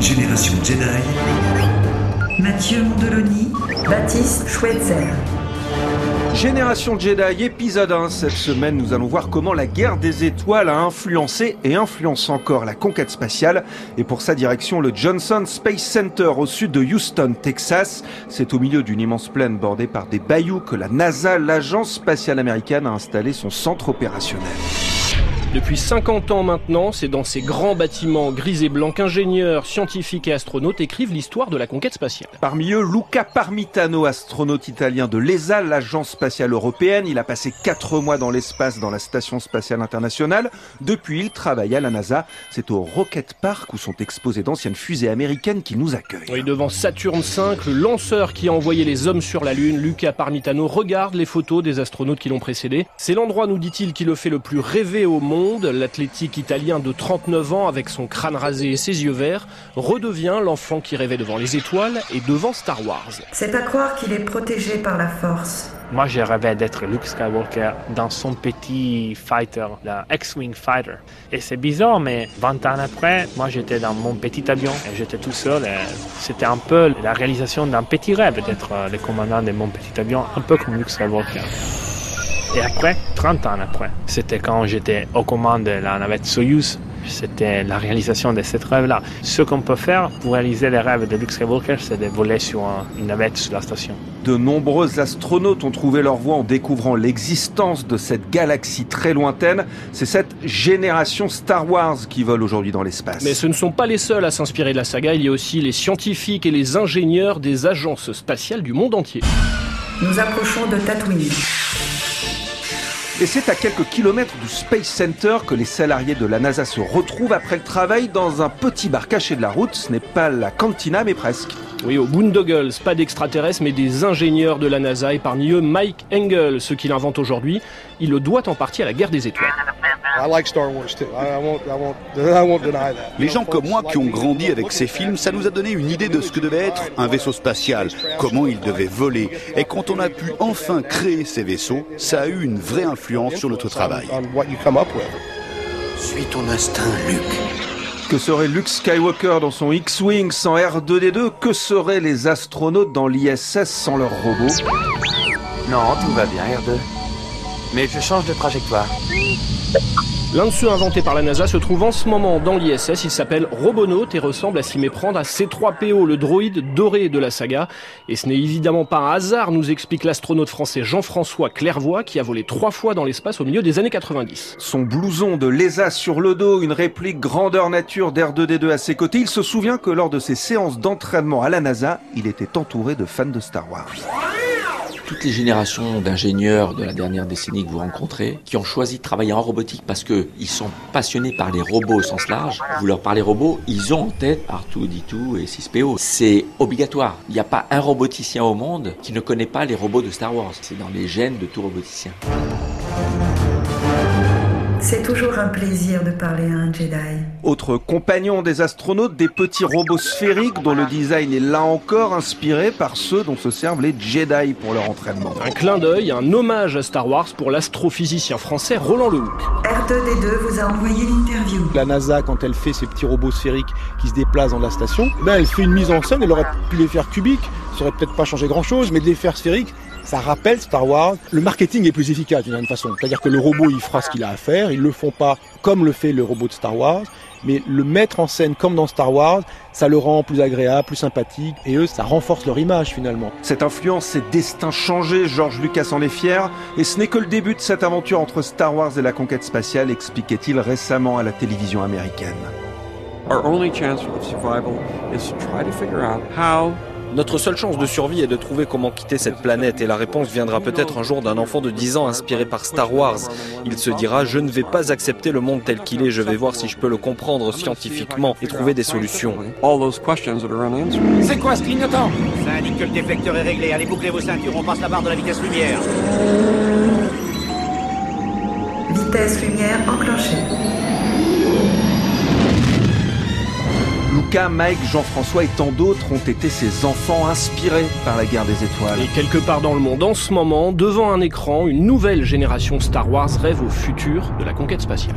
Génération Jedi. Mathieu Mondoloni, Baptiste Schweitzer. Génération Jedi, épisode 1. Cette semaine, nous allons voir comment la guerre des étoiles a influencé et influence encore la conquête spatiale. Et pour sa direction, le Johnson Space Center au sud de Houston, Texas. C'est au milieu d'une immense plaine bordée par des bayous que la NASA, l'agence spatiale américaine, a installé son centre opérationnel. Depuis 50 ans maintenant, c'est dans ces grands bâtiments gris et blancs qu'ingénieurs, scientifiques et astronautes écrivent l'histoire de la conquête spatiale. Parmi eux, Luca Parmitano, astronaute italien de l'ESA, l'agence spatiale européenne. Il a passé 4 mois dans l'espace dans la station spatiale internationale. Depuis, il travaille à la NASA. C'est au Rocket Park où sont exposées d'anciennes fusées américaines qui nous accueillent. Oui, devant Saturne V, le lanceur qui a envoyé les hommes sur la Lune, Luca Parmitano regarde les photos des astronautes qui l'ont précédé. C'est l'endroit, nous dit-il, qui le fait le plus rêver au monde l'athlétique italien de 39 ans avec son crâne rasé et ses yeux verts redevient l'enfant qui rêvait devant les étoiles et devant Star Wars. C'est à croire qu'il est protégé par la force. Moi, j'ai rêvé d'être Luke Skywalker dans son petit fighter, la X-Wing Fighter. Et c'est bizarre, mais 20 ans après, moi, j'étais dans mon petit avion et j'étais tout seul. C'était un peu la réalisation d'un petit rêve d'être le commandant de mon petit avion, un peu comme Luke Skywalker. Et après, 30 ans après, c'était quand j'étais aux commandes de la navette Soyuz. C'était la réalisation de cette rêve-là. Ce qu'on peut faire pour réaliser les rêves de Luke Skywalker, c'est de voler sur une navette sur la station. De nombreux astronautes ont trouvé leur voie en découvrant l'existence de cette galaxie très lointaine. C'est cette génération Star Wars qui vole aujourd'hui dans l'espace. Mais ce ne sont pas les seuls à s'inspirer de la saga. Il y a aussi les scientifiques et les ingénieurs des agences spatiales du monde entier. Nous approchons de Tatooine. Et c'est à quelques kilomètres du Space Center que les salariés de la NASA se retrouvent après le travail dans un petit bar caché de la route. Ce n'est pas la cantina, mais presque. Oui, au Boondoggles, pas d'extraterrestres, mais des ingénieurs de la NASA, et parmi eux Mike Engel, ce qu'il invente aujourd'hui, il le doit en partie à la guerre des étoiles. Les gens comme moi qui ont grandi avec ces films, ça nous a donné une idée de ce que devait être un vaisseau spatial, comment il devait voler. Et quand on a pu enfin créer ces vaisseaux, ça a eu une vraie influence sur notre travail. Suis ton instinct, Luke. Que serait Luke Skywalker dans son X-Wing sans R2D2 Que seraient les astronautes dans l'ISS sans leurs robots? Non, tout va bien, R2. Mais je change de trajectoire. L'un de ceux inventés par la NASA se trouve en ce moment dans l'ISS. Il s'appelle Robonaut et ressemble à s'y méprendre à C3PO, le droïde doré de la saga. Et ce n'est évidemment pas un hasard, nous explique l'astronaute français Jean-François Clairvoy, qui a volé trois fois dans l'espace au milieu des années 90. Son blouson de l'ESA sur le dos, une réplique grandeur nature d'R2D2 à ses côtés, il se souvient que lors de ses séances d'entraînement à la NASA, il était entouré de fans de Star Wars toutes les générations d'ingénieurs de la dernière décennie que vous rencontrez, qui ont choisi de travailler en robotique parce qu'ils sont passionnés par les robots au sens large, vous leur parlez robots, ils ont en tête R2D2 et 6PO. C'est obligatoire. Il n'y a pas un roboticien au monde qui ne connaît pas les robots de Star Wars. C'est dans les gènes de tout roboticien. C'est toujours un plaisir de parler à un Jedi. Autre compagnon des astronautes, des petits robots sphériques dont le design est là encore inspiré par ceux dont se servent les Jedi pour leur entraînement. Un clin d'œil, un hommage à Star Wars pour l'astrophysicien français Roland Lehoucq. R2D2 vous a envoyé l'interview. La NASA, quand elle fait ces petits robots sphériques qui se déplacent dans la station, ben elle fait une mise en scène, elle aurait pu les faire cubiques, ça aurait peut-être pas changé grand-chose, mais de les faire sphériques, ça rappelle Star Wars. Le marketing est plus efficace d'une certaine façon. C'est-à-dire que le robot, il fera ce qu'il a à faire. Ils le font pas comme le fait le robot de Star Wars. Mais le mettre en scène comme dans Star Wars, ça le rend plus agréable, plus sympathique. Et eux, ça renforce leur image finalement. Cette influence, ces destins changés, George Lucas en est fier. Et ce n'est que le début de cette aventure entre Star Wars et la conquête spatiale, expliquait-il récemment à la télévision américaine. Our only chance of survival is to try to figure out how notre seule chance de survie est de trouver comment quitter cette planète et la réponse viendra peut-être un jour d'un enfant de 10 ans inspiré par Star Wars. Il se dira je ne vais pas accepter le monde tel qu'il est, je vais voir si je peux le comprendre scientifiquement et trouver des solutions. C'est quoi ce clignotant? Ça indique que le déflecteur est réglé. Allez boucler vos ceintures, on passe la barre de la vitesse lumière. Vitesse lumière enclenchée. Luca, Mike, Jean-François et tant d'autres ont été ces enfants inspirés par la guerre des étoiles. Et quelque part dans le monde, en ce moment, devant un écran, une nouvelle génération Star Wars rêve au futur de la conquête spatiale.